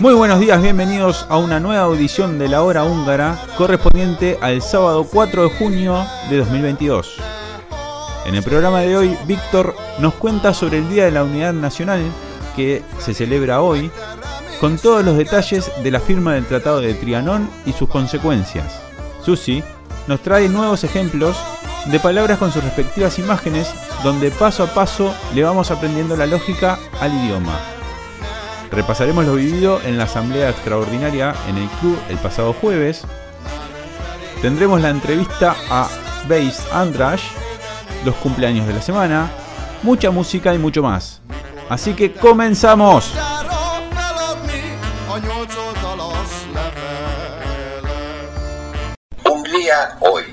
Muy buenos días, bienvenidos a una nueva audición de la hora húngara correspondiente al sábado 4 de junio de 2022. En el programa de hoy, Víctor nos cuenta sobre el Día de la Unidad Nacional que se celebra hoy, con todos los detalles de la firma del Tratado de Trianón y sus consecuencias. Susi nos trae nuevos ejemplos de palabras con sus respectivas imágenes, donde paso a paso le vamos aprendiendo la lógica al idioma. Repasaremos lo vivido en la asamblea extraordinaria en el club el pasado jueves. Tendremos la entrevista a Beis Andrash, los cumpleaños de la semana, mucha música y mucho más. Así que comenzamos. Gyára feladni a nyolc oldalas levelet. Hungría hoy.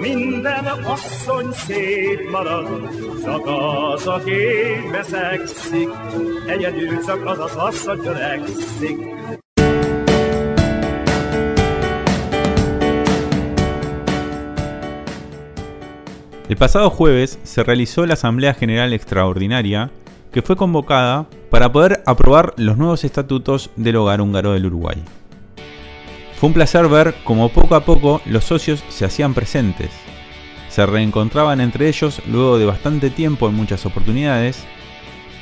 Minden asszony szép marad, csak az, aki beszegszik, egyedül csak az az asszony öregszik. El pasado jueves se realizó la Asamblea General Extraordinaria que fue convocada para poder aprobar los nuevos estatutos del hogar húngaro del Uruguay. Fue un placer ver cómo poco a poco los socios se hacían presentes, se reencontraban entre ellos luego de bastante tiempo en muchas oportunidades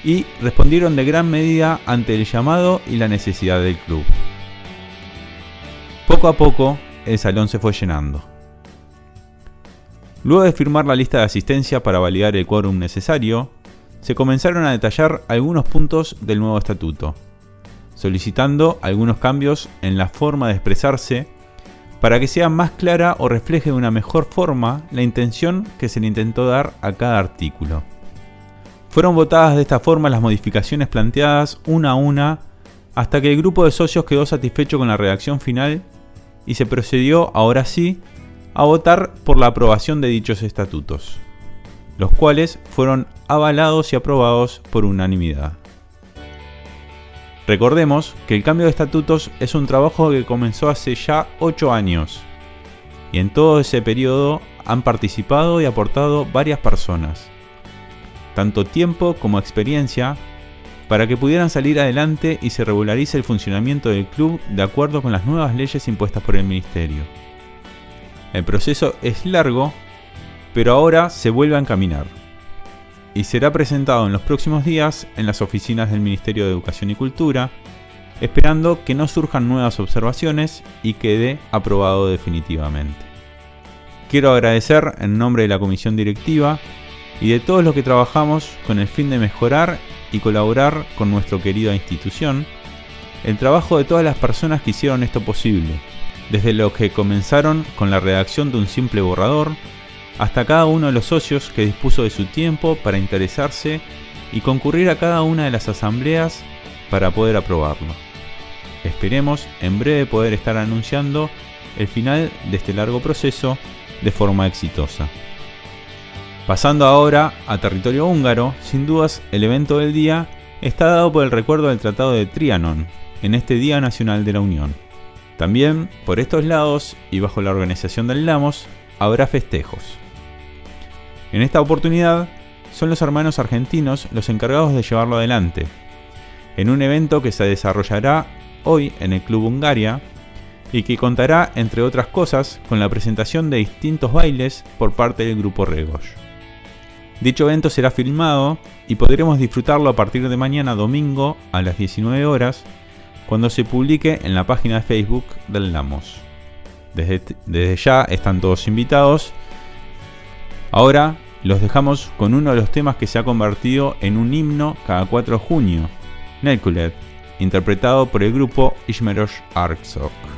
y respondieron de gran medida ante el llamado y la necesidad del club. Poco a poco el salón se fue llenando. Luego de firmar la lista de asistencia para validar el quórum necesario, se comenzaron a detallar algunos puntos del nuevo estatuto, solicitando algunos cambios en la forma de expresarse para que sea más clara o refleje de una mejor forma la intención que se le intentó dar a cada artículo. Fueron votadas de esta forma las modificaciones planteadas una a una hasta que el grupo de socios quedó satisfecho con la redacción final y se procedió, ahora sí, a votar por la aprobación de dichos estatutos, los cuales fueron avalados y aprobados por unanimidad. Recordemos que el cambio de estatutos es un trabajo que comenzó hace ya 8 años, y en todo ese periodo han participado y aportado varias personas, tanto tiempo como experiencia, para que pudieran salir adelante y se regularice el funcionamiento del club de acuerdo con las nuevas leyes impuestas por el Ministerio. El proceso es largo, pero ahora se vuelve a encaminar y será presentado en los próximos días en las oficinas del Ministerio de Educación y Cultura, esperando que no surjan nuevas observaciones y quede aprobado definitivamente. Quiero agradecer en nombre de la comisión directiva y de todos los que trabajamos con el fin de mejorar y colaborar con nuestra querida institución, el trabajo de todas las personas que hicieron esto posible, desde los que comenzaron con la redacción de un simple borrador, hasta cada uno de los socios que dispuso de su tiempo para interesarse y concurrir a cada una de las asambleas para poder aprobarlo. Esperemos en breve poder estar anunciando el final de este largo proceso de forma exitosa. Pasando ahora a territorio húngaro, sin dudas el evento del día está dado por el recuerdo del Tratado de Trianon, en este Día Nacional de la Unión. También, por estos lados y bajo la organización del Lamos, habrá festejos. En esta oportunidad, son los hermanos argentinos los encargados de llevarlo adelante, en un evento que se desarrollará hoy en el Club Hungaria y que contará, entre otras cosas, con la presentación de distintos bailes por parte del grupo Regos. Dicho evento será filmado y podremos disfrutarlo a partir de mañana domingo a las 19 horas cuando se publique en la página de Facebook del Lamos. Desde, desde ya están todos invitados. Ahora los dejamos con uno de los temas que se ha convertido en un himno cada 4 de junio, Nelkulet, interpretado por el grupo Ishmerosh Arksok.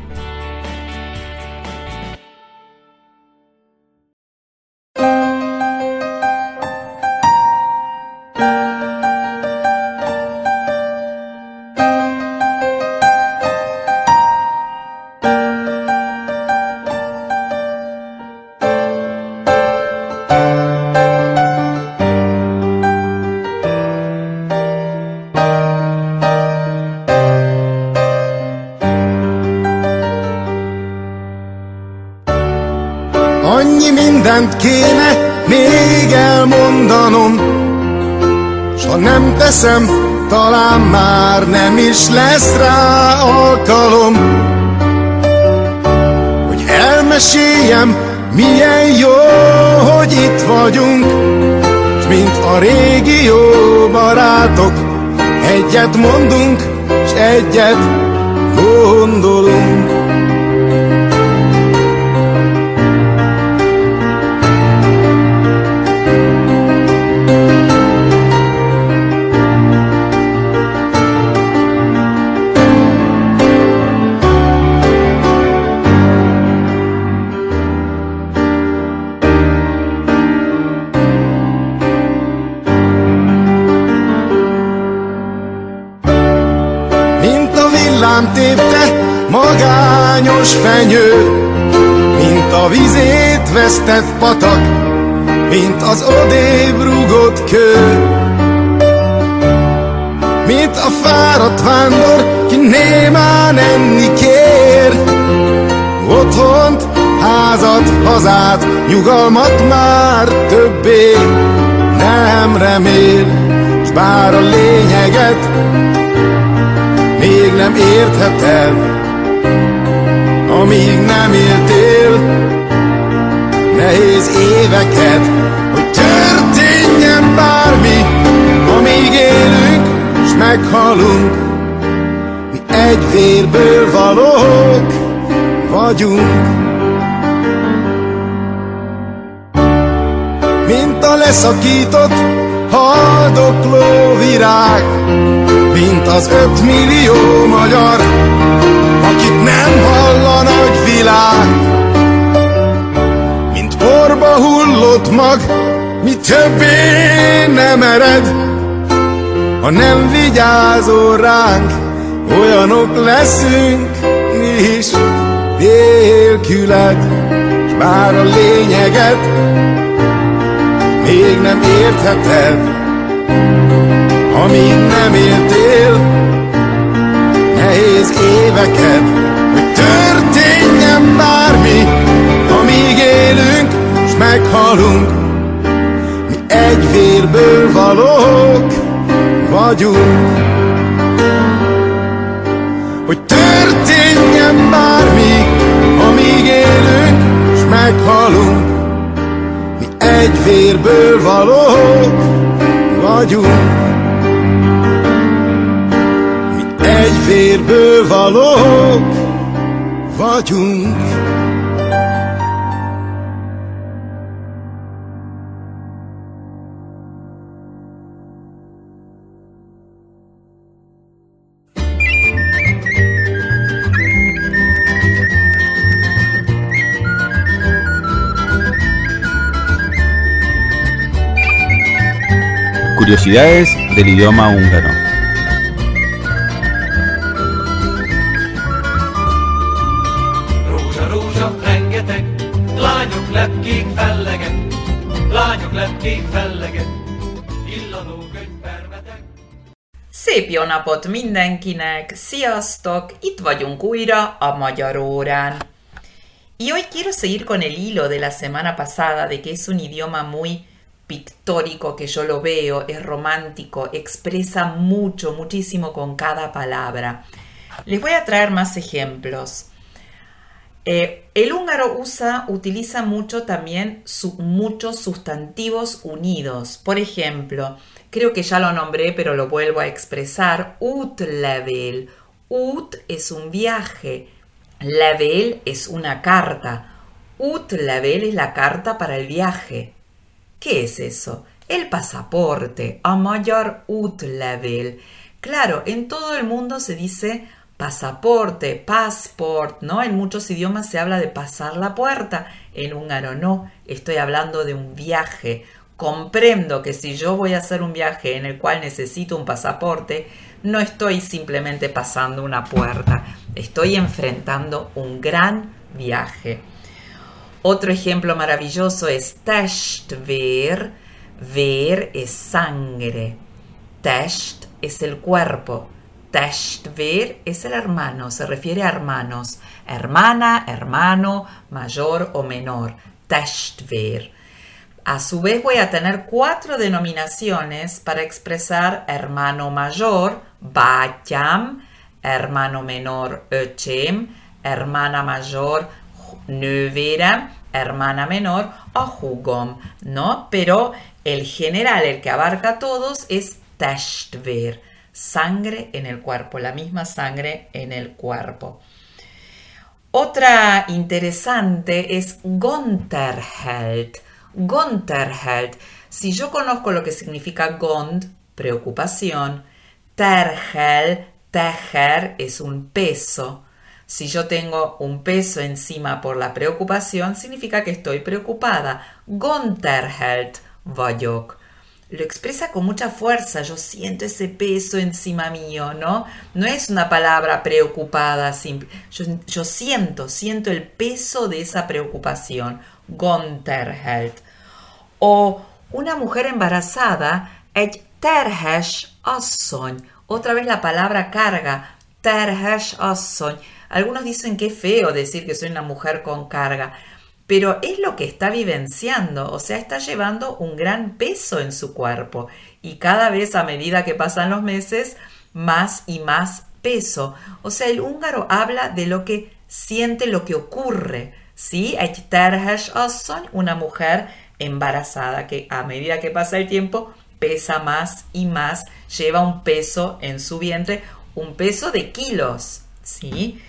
Ha nem teszem, talán már nem is lesz rá alkalom, Hogy elmeséljem, milyen jó, hogy itt vagyunk, S mint a régi jó barátok, egyet mondunk, s egyet gondolunk. Magányos fenyő, mint a vizét vesztett patak, mint az odébb rúgott kő. Mint a fáradt vándor, ki némán enni kér, otthont, házat, hazát, nyugalmat már többé nem remél, s bár a lényeget még nem értheted, amíg nem éltél nehéz éveket, hogy történjen bármi, amíg élünk, s meghalunk, mi egy vérből valók vagyunk. Mint a leszakított, haldokló virág, mint az ötmillió magyar, akit nem hall világ. Mint porba hullott mag, mi többé nem ered, ha nem vigyázol ránk, olyanok leszünk mi is. Nélküled, s bár a lényeget még nem értheted, amíg nem éltél nehéz éveket, meghalunk, mi egy vérből valók vagyunk. Hogy történjen bármi, amíg élünk, s meghalunk, mi egy vérből valók vagyunk. Mi egy vérből valók vagyunk. Curiosidades del idioma húngaro. Szép jó napot mindenkinek! Sziasztok! Itt vagyunk újra a Magyar órán. Y hoy quiero seguir con el hilo de la semana pasada de que es un idioma muy pictórico, que yo lo veo, es romántico, expresa mucho, muchísimo con cada palabra. Les voy a traer más ejemplos. Eh, el húngaro usa, utiliza mucho también muchos sustantivos unidos. Por ejemplo, creo que ya lo nombré, pero lo vuelvo a expresar. Útlevél. Ut es un viaje. Levél es una carta. Útlevél es la carta para el viaje. ¿Qué es eso? El pasaporte, a magyar útlevél. Claro, en todo el mundo se dice pasaporte, passport, ¿no? En muchos idiomas se habla de pasar la puerta, en húngaro no, estoy hablando de un viaje. Comprendo que si yo voy a hacer un viaje en el cual necesito un pasaporte, no estoy simplemente pasando una puerta, estoy enfrentando un gran viaje. Otro ejemplo maravilloso es ver, ver es sangre, test es el cuerpo, Tashtvir es el hermano, se refiere a hermanos, hermana, hermano, mayor o menor. Tashtvir. A su vez voy a tener cuatro denominaciones para expresar hermano mayor, Bacham, hermano menor, Öchem, hermana mayor, Növerem, hermana menor, Ahugom, ¿no? Pero el general, el que abarca a todos, es Tashtvir sangre en el cuerpo, la misma sangre en el cuerpo. Otra interesante es Gonterheld. Gonterheld. Si yo conozco lo que significa Gond, preocupación, Terhel, tejer es un peso. Si yo tengo un peso encima por la preocupación, significa que estoy preocupada. Gonterheld vagyok lo expresa con mucha fuerza, yo siento ese peso encima mío, ¿no? No es una palabra preocupada, yo, yo siento, siento el peso de esa preocupación, Gonterheld. O una mujer embarazada, et terhes asszony, otra vez la palabra carga, terhes asszony. Algunos dicen que es feo decir que soy una mujer con carga pero es lo que está vivenciando, o sea, está llevando un gran peso en su cuerpo y cada vez a medida que pasan los meses, más y más peso. O sea, el húngaro habla de lo que siente, lo que ocurre. ¿sí? una mujer embarazada que a medida que pasa el tiempo pesa más y más, lleva un peso en su vientre, un peso de kilos. ¿sí?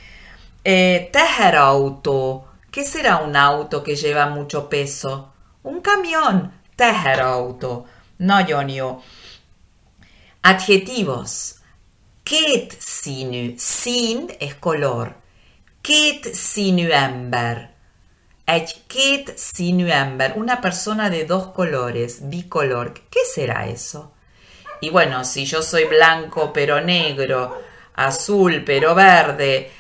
Eh, teherauto, ¿Qué será un auto que lleva mucho peso? Un camión. Teherauto. No, Jonio. Adjetivos. Ket sinu. Sin es color. Ket sinuember. Ket sinuember. Una persona de dos colores, bicolor. ¿Qué será eso? Y bueno, si yo soy blanco pero negro, azul pero verde,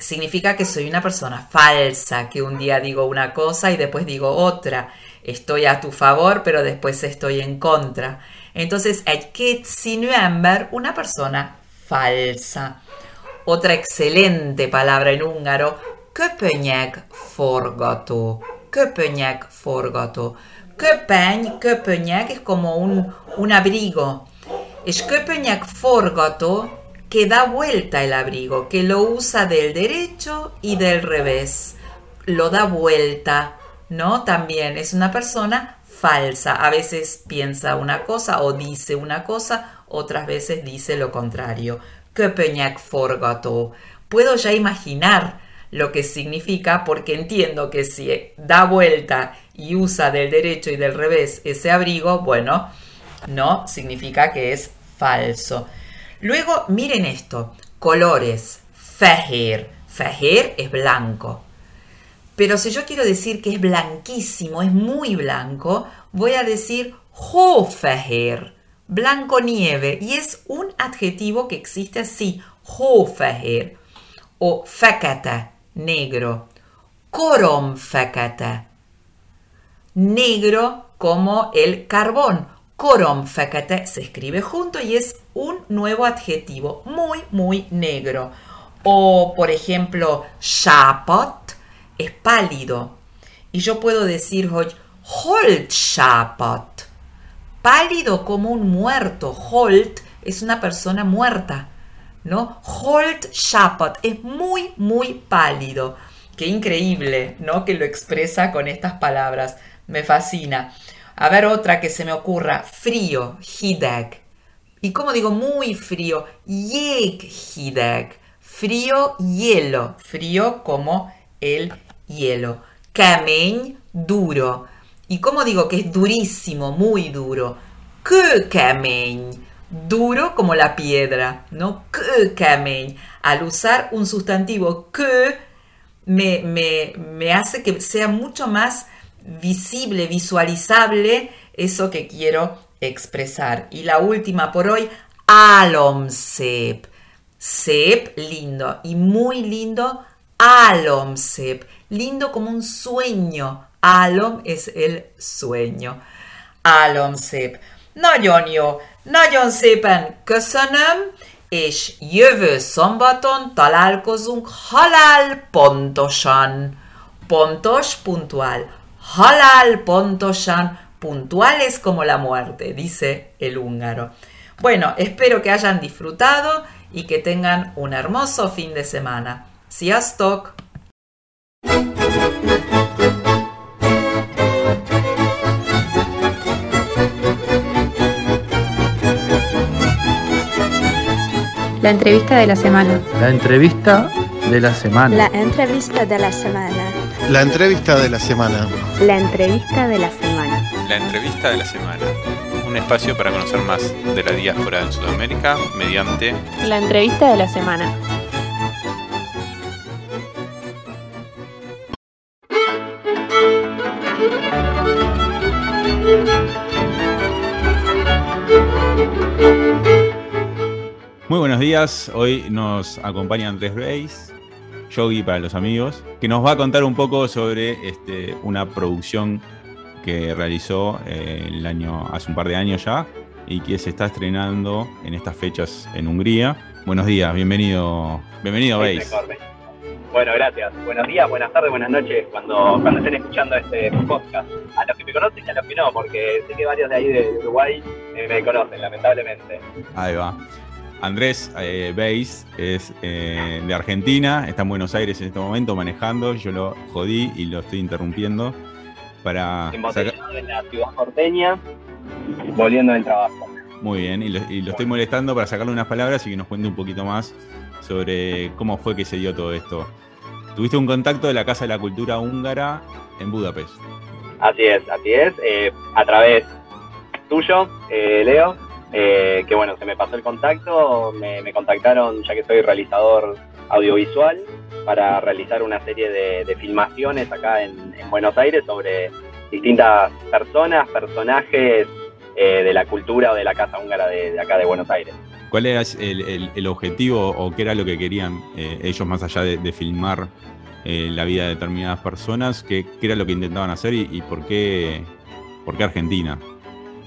significa que soy una persona falsa, que un día digo una cosa y después digo otra. Estoy a tu favor, pero después estoy en contra. Entonces, sinuember, una persona falsa. Otra excelente palabra en húngaro, köpönyeg forgató. Köpönyeg forgató. Köpeny, köpönyeg es como un, un abrigo. Es köpönyeg forgató que da vuelta el abrigo, que lo usa del derecho y del revés. Lo da vuelta, ¿no? También es una persona falsa. A veces piensa una cosa o dice una cosa, otras veces dice lo contrario. Köpönyeg forgató. Puedo ya imaginar lo que significa porque entiendo que si da vuelta y usa del derecho y del revés ese abrigo, bueno, no significa que es falso. Luego, miren esto, colores, feher. Feher es blanco. Pero si yo quiero decir que es blanquísimo, es muy blanco, voy a decir hofeher, blanco nieve, y es un adjetivo que existe así, hofeher, o fekete, negro, korom fekete, negro como el carbón, Korom fekete se escribe junto y es un nuevo adjetivo muy, muy negro. O, por ejemplo, shapot es pálido. Y yo puedo decir hoy, holt shapot. Pálido como un muerto. Holt es una persona muerta. ¿No? Holt shapot es muy, muy pálido. Qué increíble, ¿no? Que lo expresa con estas palabras. Me fascina. A ver otra que se me ocurra. Frío, hideg. Y como digo, muy frío, yeg hideg. Frío, hielo. Frío como el hielo. Kemény, duro. Y como digo que es durísimo, muy duro. Kőkemény, duro como la piedra, ¿no? Kőkemény. Al usar un sustantivo que me, me, me hace que sea mucho más visible, visualizable eso que quiero expresar. Y la última por hoy, alomsep. Sep, lindo. Y muy lindo, alomsep. Lindo como un sueño. Alom es el sueño. Alomsep. Nagyon jó, nagyon szépen köszönöm, és jövő szombaton találkozunk halál pontosan. Pontos, puntual. Halal pontosan, puntual es como la muerte, dice el húngaro. Bueno, espero que hayan disfrutado y que tengan un hermoso fin de semana. Sziasztok! La entrevista de la semana. La entrevista de la semana. La entrevista de la semana. La entrevista de la semana. La entrevista de la semana. La entrevista de la semana. Un espacio para conocer más de la diáspora en Sudamérica mediante La entrevista de la semana. Muy buenos días, hoy nos acompaña Andrés Reis, Yogi para los amigos, que nos va a contar un poco sobre este, una producción que realizó eh, el año, hace un par de años ya y que se está estrenando en estas fechas en Hungría. Buenos días, bienvenido, bienvenido Reis. Enorme. Bueno, gracias. Buenos días, buenas tardes, buenas noches cuando, cuando estén escuchando este podcast. A los que me conocen y a los que no, porque sé que varios de ahí de Uruguay eh, me conocen, lamentablemente. Ahí va. Andrés eh, Beis es eh, de Argentina, está en Buenos Aires en este momento manejando. Yo lo jodí y lo estoy interrumpiendo para Embotellado en la ciudad porteña, volviendo del trabajo. Muy bien, y lo, y lo estoy molestando para sacarle unas palabras y que nos cuente un poquito más sobre cómo fue que se dio todo esto. Tuviste un contacto de la Casa de la Cultura Húngara en Budapest. Así es, así es. eh, a través tuyo, eh, Leo, eh, que bueno, se me pasó el contacto, me, contactaron ya que soy realizador audiovisual para realizar una serie de, filmaciones acá en, en Buenos Aires sobre distintas personas, personajes eh, de la cultura o de la Casa Húngara de, acá de Buenos Aires. ¿Cuál era el, objetivo o qué era lo que querían eh, ellos más allá de, filmar eh, la vida de determinadas personas? ¿Qué, qué era lo que intentaban hacer y, y por, qué, por qué Argentina?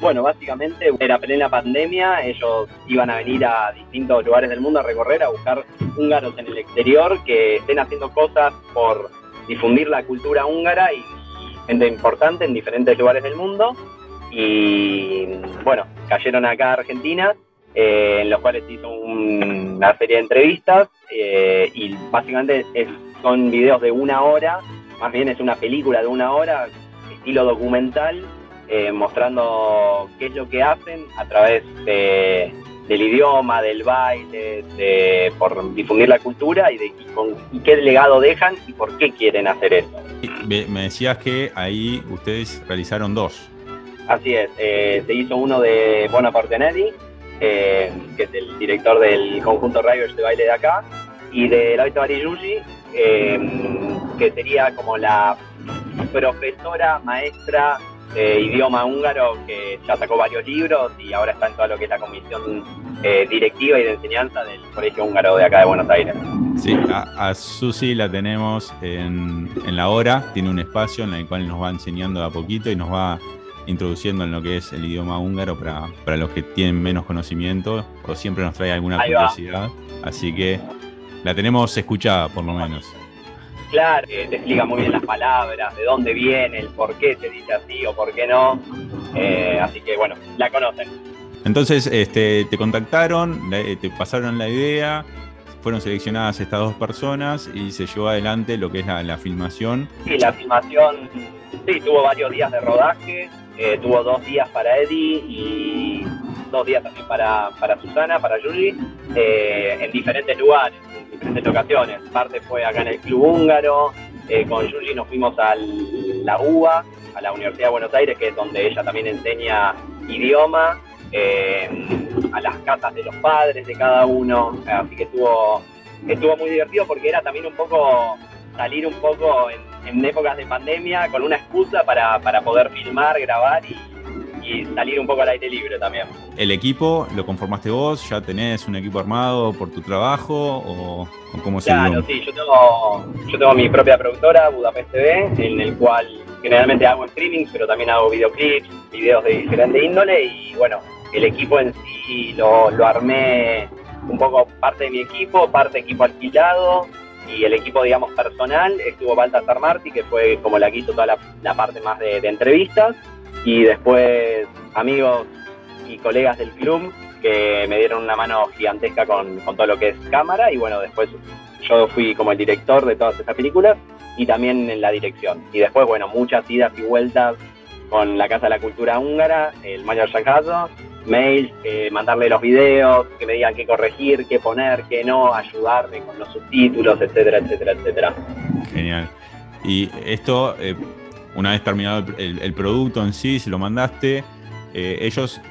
Bueno, básicamente era plena pandemia, ellos iban a venir a distintos lugares del mundo a recorrer, a buscar húngaros en el exterior que estén haciendo cosas por difundir la cultura húngara y, gente importante en diferentes lugares del mundo. Y bueno, cayeron acá a Argentina, eh, en los cuales hizo un- una serie de entrevistas eh, y básicamente es- son videos de una hora, más bien es una película de una hora, estilo documental, eh, mostrando qué es lo que hacen a través de- del idioma, del baile, de, por difundir la cultura y, de, y, con- y qué legado dejan y por qué quieren hacer eso. Me, decías que ahí ustedes realizaron dos. Así es, eh, se hizo uno de Bonaparte Nelly, eh, que es el director del conjunto Riders de baile de acá, y de Laito Ariyuji, eh, que sería como la profesora, maestra de idioma húngaro, que ya sacó varios libros y ahora está en todo lo que es la comisión eh, directiva y de enseñanza del Colegio Húngaro de acá de Buenos Aires. Sí, a, a Susi la tenemos en, en la hora, tiene un espacio en el cual nos va enseñando de a poquito y nos va introduciendo en lo que es el idioma húngaro para, para los que tienen menos conocimiento o siempre nos trae alguna curiosidad. Así que la tenemos escuchada por lo menos. Claro, te explica muy bien las palabras, de dónde viene, el por qué se dice así o por qué no. Eh, así que bueno, la conocen. Entonces este, te contactaron, la- te pasaron la idea, fueron seleccionadas estas dos personas y se llevó adelante lo que es la, la filmación. Sí, la filmación, sí, tuvo varios días de rodaje, eh, tuvo dos días para Eddie y dos días también para, para Susana, para Julie, eh, en diferentes lugares, diferentes locaciones. Parte fue acá en el Club Húngaro, eh, con Julie nos fuimos a la UBA, a la Universidad de Buenos Aires, que es donde ella también enseña idioma, eh, a las casas de los padres de cada uno, así que estuvo, estuvo muy divertido porque era también un poco salir un poco en, en épocas de pandemia con una excusa para, para poder filmar, grabar y, y salir un poco al aire libre también. ¿El equipo lo conformaste vos? ¿Ya tenés un equipo armado por tu trabajo? ¿O, o cómo se Claro, sí, yo tengo, yo tengo mi propia productora, Budapest TV, en el cual generalmente hago streaming, pero también hago videoclips, videos de diferente índole y bueno, el equipo en sí lo, lo armé un poco parte de mi equipo, parte equipo alquilado y el equipo, digamos, personal estuvo Baltasar Marti, que fue como la que hizo toda la, la parte más de, de entrevistas y después amigos y colegas del club que me dieron una mano gigantesca con, todo lo que es cámara y bueno, después yo fui como el director de todas esas películas y también en la dirección. Y después, bueno, muchas idas y vueltas con la Casa de la Cultura Húngara, el Mayor Sancazo, mails, eh, mandarle los videos, que me digan qué corregir, qué poner, qué no, ayudarme con los subtítulos, etcétera, etcétera, etcétera. Genial. Y esto, eh, una vez terminado el, producto en sí, se lo mandaste, eh, ellos,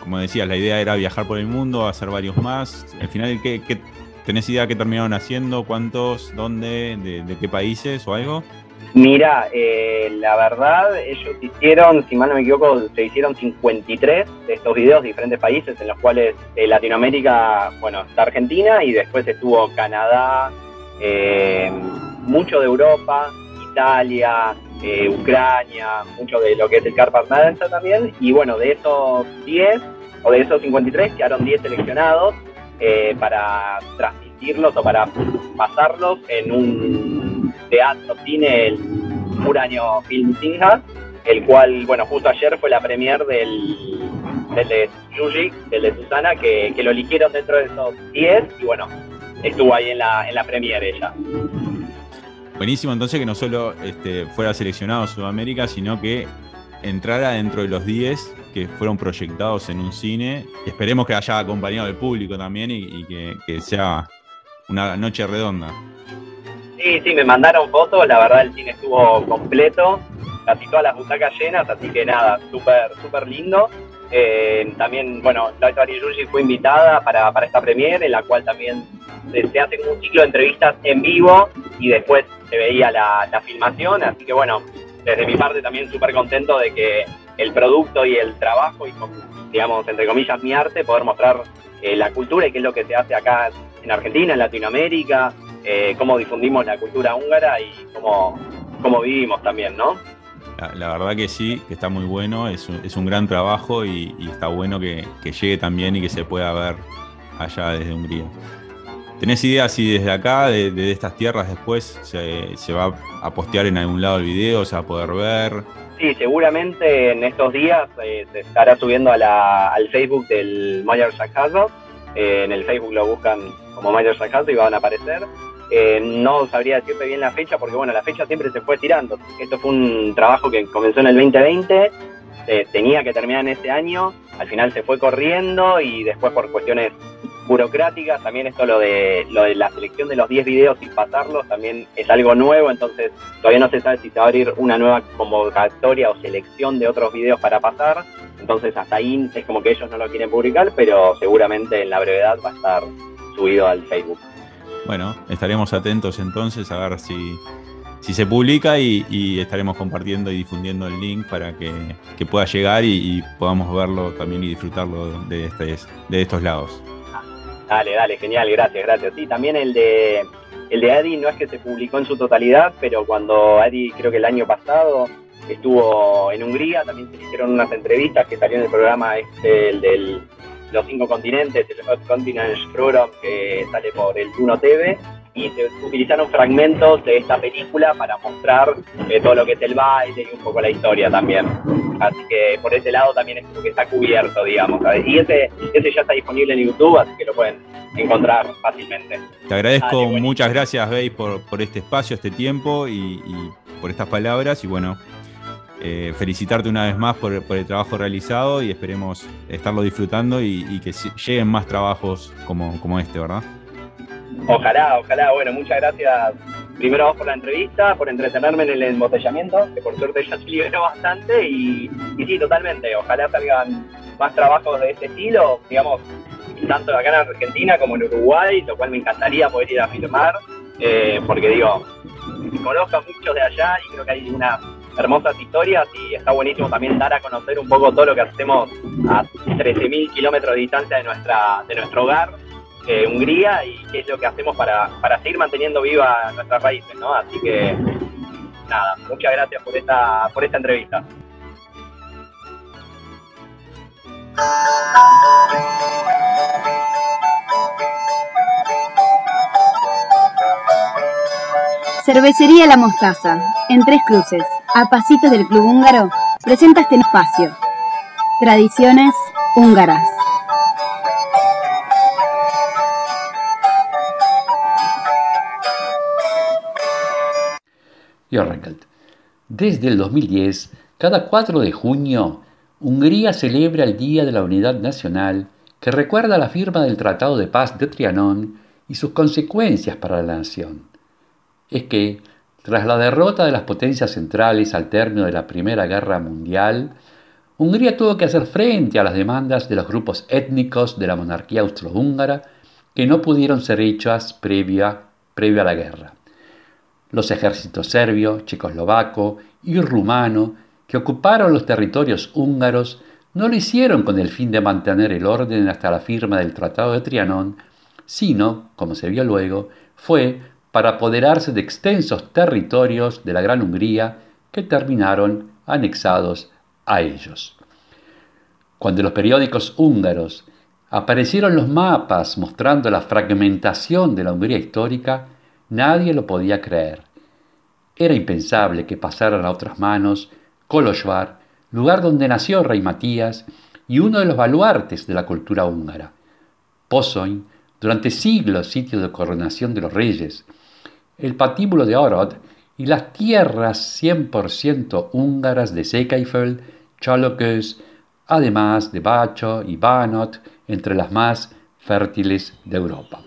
como decías, la idea era viajar por el mundo, hacer varios más. Al final, ¿qué, qué- tenés idea qué terminaron haciendo? ¿Cuántos? ¿Dónde? De, de qué países o algo? Mira, eh, la verdad, ellos hicieron, si mal no me equivoco, se hicieron 53 de estos videos de diferentes países, en los cuales de Latinoamérica, bueno, está Argentina y después estuvo Canadá, eh, mucho de Europa, Italia, eh, Ucrania, mucho de lo que es el Carpart Danza también, y bueno, de esos 10 o de esos 53 quedaron 10 seleccionados eh, para transmitirlos o para pasarlos en un teatro, cine, el Uranio Film Sinha, el cual, bueno, justo ayer fue la premier del, del de Yuji, del de Susana, que, que lo eligieron dentro de esos 10 y bueno, estuvo ahí en la, en la premier ella. Buenísimo, entonces que no solo este, fuera seleccionado Sudamérica, sino que entrara dentro de los 10 que fueron proyectados en un cine. Esperemos que haya acompañado el público también y, y que, que sea una noche redonda. Sí, sí, me mandaron fotos, la verdad el cine estuvo completo, casi todas las butacas llenas, así que nada, súper, súper lindo. Eh, también, bueno, Laura Yuji fue invitada para, para esta premiere, en la cual también se, se hace un ciclo de entrevistas en vivo y después se veía la, la filmación, así que bueno, desde mi parte también súper contento de que el producto y el trabajo y, digamos, entre comillas, mi arte, poder mostrar eh, la cultura y qué es lo que se hace acá en Argentina, en Latinoamérica, eh, cómo difundimos la cultura húngara y cómo, cómo vivimos también, ¿no? La, verdad que sí, que está muy bueno, es un, es un gran trabajo y, está bueno que, llegue también y que se pueda ver allá desde Hungría. ¿Tenés idea si desde acá, de, estas tierras después, se, va a postear en algún lado el video, se va a poder ver? Sí, seguramente en estos días eh, se estará subiendo al Facebook del Mayor Sarcasmo. Eh, en el Facebook lo buscan como Mayor Sarcasmo y van a aparecer. Eh, no sabría decirte bien la fecha porque, bueno, la fecha siempre se fue tirando. Esto fue un trabajo que comenzó en el 2020, eh, tenía que terminar en este año, al final se fue corriendo y después por cuestiones burocráticas, también esto lo de, lo de la selección de los 10 videos y pasarlos también es algo nuevo, entonces todavía no se sabe si se va a abrir una nueva convocatoria o selección de otros videos para pasar, entonces hasta ahí es como que ellos no lo quieren publicar, pero seguramente en la brevedad va a estar subido al Facebook. Bueno, estaremos atentos entonces a ver si, si se publica y, estaremos compartiendo y difundiendo el link para que, que pueda llegar y, podamos verlo también y disfrutarlo de, este, de estos lados. Dale, dale, genial, gracias, gracias. Sí, también el de el de Eddie no es que se publicó en su totalidad, pero cuando Eddie creo que el año pasado estuvo en Hungría, también se hicieron unas entrevistas que salió en el programa este, el del los cinco continentes, el Hot Continents Program que sale por el Juno TV y se utilizaron fragmentos de esta película para mostrar eh, todo lo que es el baile y un poco la historia también. Así que por ese lado también es como que está cubierto, digamos. ¿sabes? Y ese, ese ya está disponible en YouTube, así que lo pueden encontrar fácilmente. Te agradezco, Dale, buenísimo. muchas gracias, Bey, por, por este espacio, este tiempo y, y por estas palabras. Y bueno, eh, felicitarte una vez más por, el trabajo realizado y esperemos estarlo disfrutando y, que lleguen más trabajos como, este, ¿verdad? Ojalá, ojalá. Bueno, muchas gracias primero vos por la entrevista, por entretenerme en el embotellamiento, que por suerte ya se liberó bastante, y, y sí, totalmente, ojalá salgan más trabajos de este estilo, digamos, tanto acá en Argentina como en Uruguay, lo cual me encantaría poder ir a filmar, eh, porque digo, conozco a muchos de allá y creo que hay unas hermosas historias y está buenísimo también dar a conocer un poco todo lo que hacemos a 13.000 kilómetros de distancia de, nuestra, de nuestro hogar, eh, Hungría, y qué es lo que hacemos para, para seguir manteniendo viva nuestras raíces, ¿no? Así que, nada, muchas gracias por esta, por esta entrevista. Cervecería La Mostaza, en Tres Cruces, a pasitos del Club Húngaro, presenta este espacio. Tradiciones húngaras. Desde el 2010, cada 4 de junio, Hungría celebra el Día de la Unidad Nacional que recuerda la firma del Tratado de Paz de Trianón y sus consecuencias para la nación. Es que, tras la derrota de las potencias centrales al término de la Primera Guerra Mundial, Hungría tuvo que hacer frente a las demandas de los grupos étnicos de la monarquía austrohúngara que no pudieron ser hechas previa, previa a la guerra. Los ejércitos serbio, checoslovaco y rumano que ocuparon los territorios húngaros no lo hicieron con el fin de mantener el orden hasta la firma del Tratado de Trianón, sino, como se vio luego, fue para apoderarse de extensos territorios de la Gran Hungría que terminaron anexados a ellos. Cuando en los periódicos húngaros aparecieron los mapas mostrando la fragmentación de la Hungría histórica, nadie lo podía creer. Era impensable que pasaran a otras manos Kolozsvár, lugar donde nació Rey Matías y uno de los baluartes de la cultura húngara. Pozoin, durante siglos sitio de coronación de los reyes. El patíbulo de Orod y las tierras 100% húngaras de Sekaifeld, Chalokes, además de Bacho y Banot, entre las más fértiles de Europa.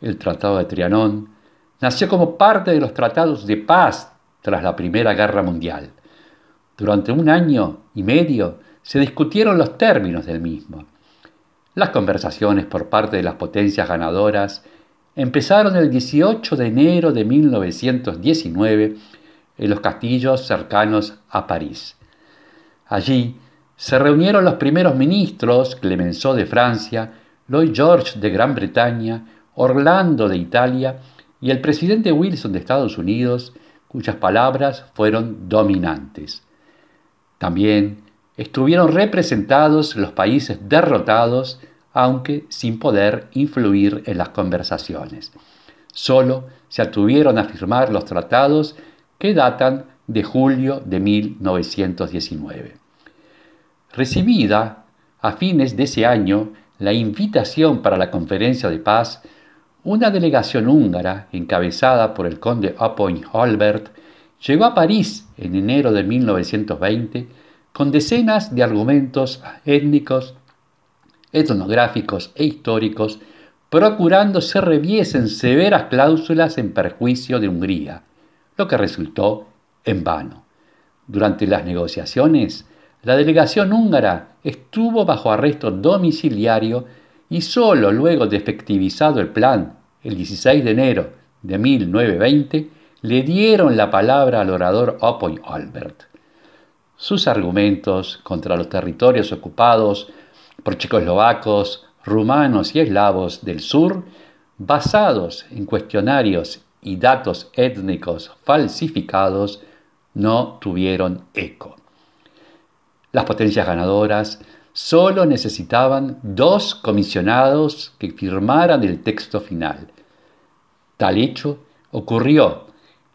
El Tratado de Trianón nació como parte de los tratados de paz tras la Primera Guerra Mundial. Durante un año y medio se discutieron los términos del mismo. Las conversaciones por parte de las potencias ganadoras empezaron el 18 de enero de 1919 en los castillos cercanos a París. Allí se reunieron los primeros ministros, Clemenceau de Francia, Lloyd George de Gran Bretaña, Orlando de Italia y el presidente Wilson de Estados Unidos, cuyas palabras fueron dominantes. También estuvieron representados los países derrotados, aunque sin poder influir en las conversaciones. Solo se atuvieron a firmar los tratados que datan de julio de 1919. Recibida a fines de ese año la invitación para la conferencia de paz, una delegación húngara encabezada por el conde Apoin Holbert llegó a París en enero de 1920 con decenas de argumentos étnicos, etnográficos e históricos, procurando se reviesen severas cláusulas en perjuicio de Hungría, lo que resultó en vano. Durante las negociaciones, la delegación húngara estuvo bajo arresto domiciliario y solo luego de el plan, el 16 de enero de 1920, le dieron la palabra al orador Opoy Albert. Sus argumentos contra los territorios ocupados por checoslovacos, rumanos y eslavos del sur, basados en cuestionarios y datos étnicos falsificados, no tuvieron eco. Las potencias ganadoras solo necesitaban dos comisionados que firmaran el texto final. Tal hecho ocurrió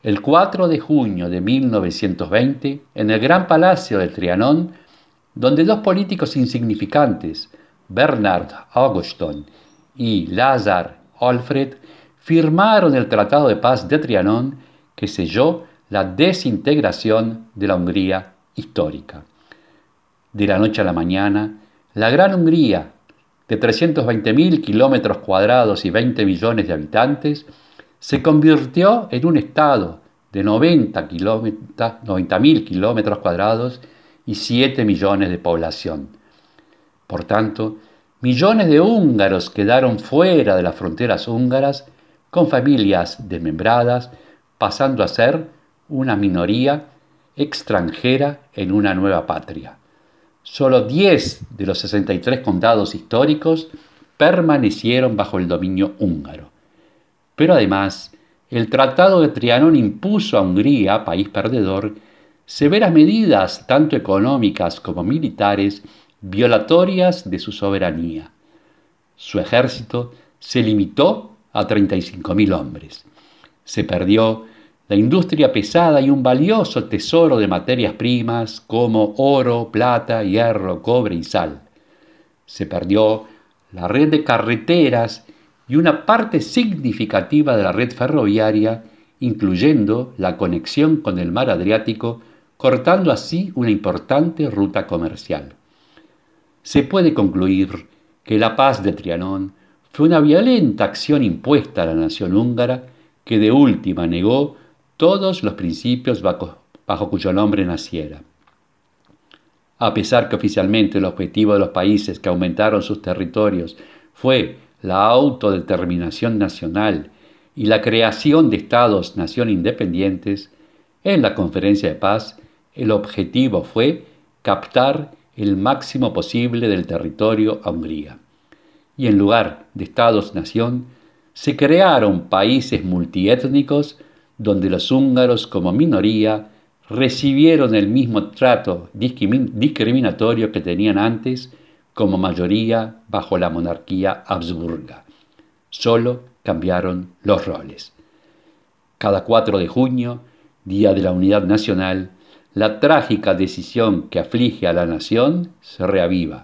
el 4 de junio de 1920 en el Gran Palacio del Trianón, donde dos políticos insignificantes, Bernard Auguston y Lazar Alfred, firmaron el Tratado de Paz de Trianón que selló la desintegración de la Hungría histórica. De la noche a la mañana, la Gran Hungría, de 320.000 kilómetros cuadrados y 20 millones de habitantes, se convirtió en un estado de 90.000 kilómetros cuadrados y 7 millones de población. Por tanto, millones de húngaros quedaron fuera de las fronteras húngaras con familias desmembradas, pasando a ser una minoría extranjera en una nueva patria. Solo 10 de los 63 condados históricos permanecieron bajo el dominio húngaro. Pero además, el Tratado de Trianón impuso a Hungría, país perdedor, severas medidas, tanto económicas como militares, violatorias de su soberanía. Su ejército se limitó a 35.000 hombres. Se perdió la industria pesada y un valioso tesoro de materias primas como oro, plata, hierro, cobre y sal. Se perdió la red de carreteras y una parte significativa de la red ferroviaria, incluyendo la conexión con el mar Adriático, cortando así una importante ruta comercial. Se puede concluir que la paz de Trianón fue una violenta acción impuesta a la nación húngara que de última negó todos los principios bajo, bajo cuyo nombre naciera. A pesar que oficialmente el objetivo de los países que aumentaron sus territorios fue la autodeterminación nacional y la creación de estados-nación independientes, en la conferencia de paz el objetivo fue captar el máximo posible del territorio a Hungría. Y en lugar de estados-nación, se crearon países multiétnicos donde los húngaros como minoría recibieron el mismo trato discriminatorio que tenían antes como mayoría bajo la monarquía Habsburga. Solo cambiaron los roles. Cada 4 de junio, Día de la Unidad Nacional, la trágica decisión que aflige a la nación se reaviva.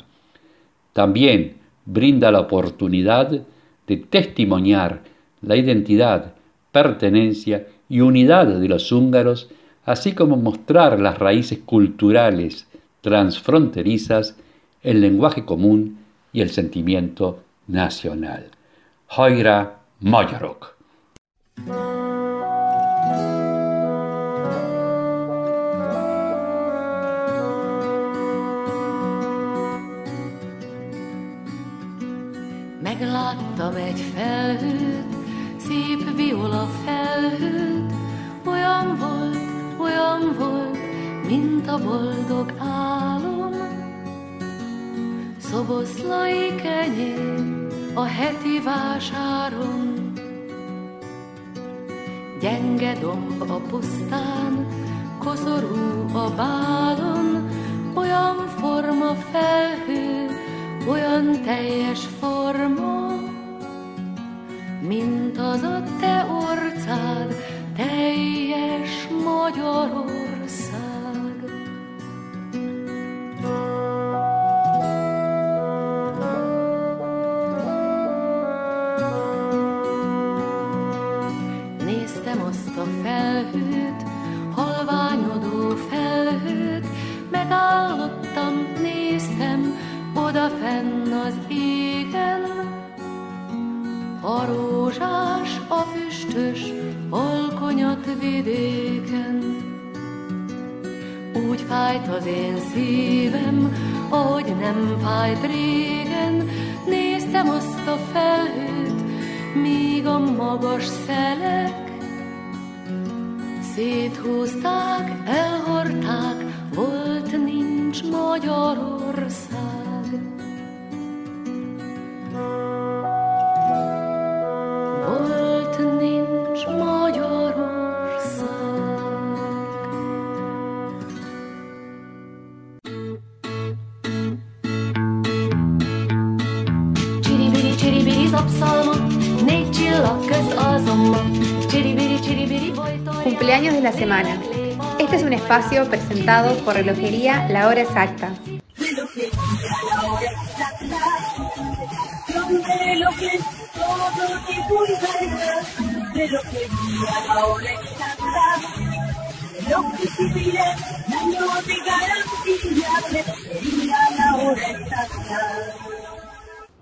También brinda la oportunidad de testimoniar la identidad, pertenencia y unidad de los húngaros, así como mostrar las raíces culturales transfronterizas el lenguaje común y el sentimiento nacional. Hoira Magyarok. Megláttam egy felhőt, szép viola felhőt, olyan volt, olyan volt, mint a boldog álom. Szoboszlai kenyér a heti vásáron, Gyenge domb a pusztán, koszorú a bálon, Olyan forma felhő, olyan teljes forma, Mint az a te orcád, teljes Magyarország. Vidéken. Úgy fájt az én szívem, ahogy nem fájt régen, néztem azt a felhőt, míg a magas szelek széthúzták, elhordták, volt nincs Magyarország. La semana. Este es un espacio presentado por Relojería La Hora Exacta.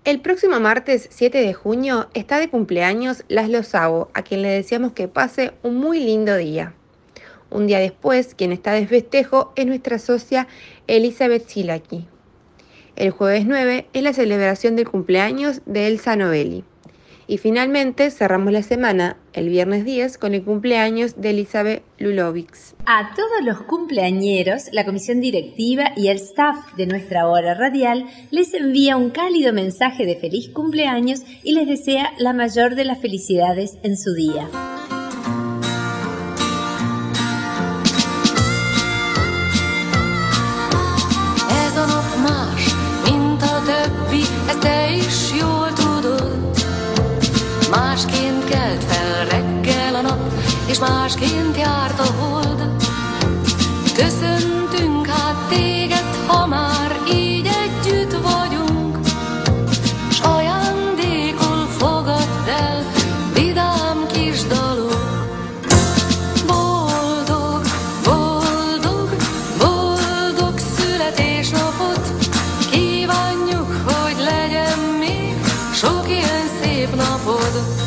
El próximo martes 7 de junio está de cumpleaños Laszlo Sabo, a quien le deseamos que pase un muy lindo día. Un día después, quien está de festejo es nuestra socia Elizabeth Silaki. El jueves 9 es la celebración del cumpleaños de Elsa Novelli. Y finalmente cerramos la semana, el viernes 10, con el cumpleaños de Elizabeth Lulovics. A todos los cumpleañeros, la comisión directiva y el staff de nuestra hora radial les envía un cálido mensaje de feliz cumpleaños y les desea la mayor de las felicidades en su día. Kelt fel reggel a nap, és másként járt a hold. Köszöntünk hát téged, ha már így együtt vagyunk, s ajándékul fogadd el vidám kis dalok. Boldog, boldog, boldog születésnapot Kívánjuk, hogy legyen még sok ilyen szép napod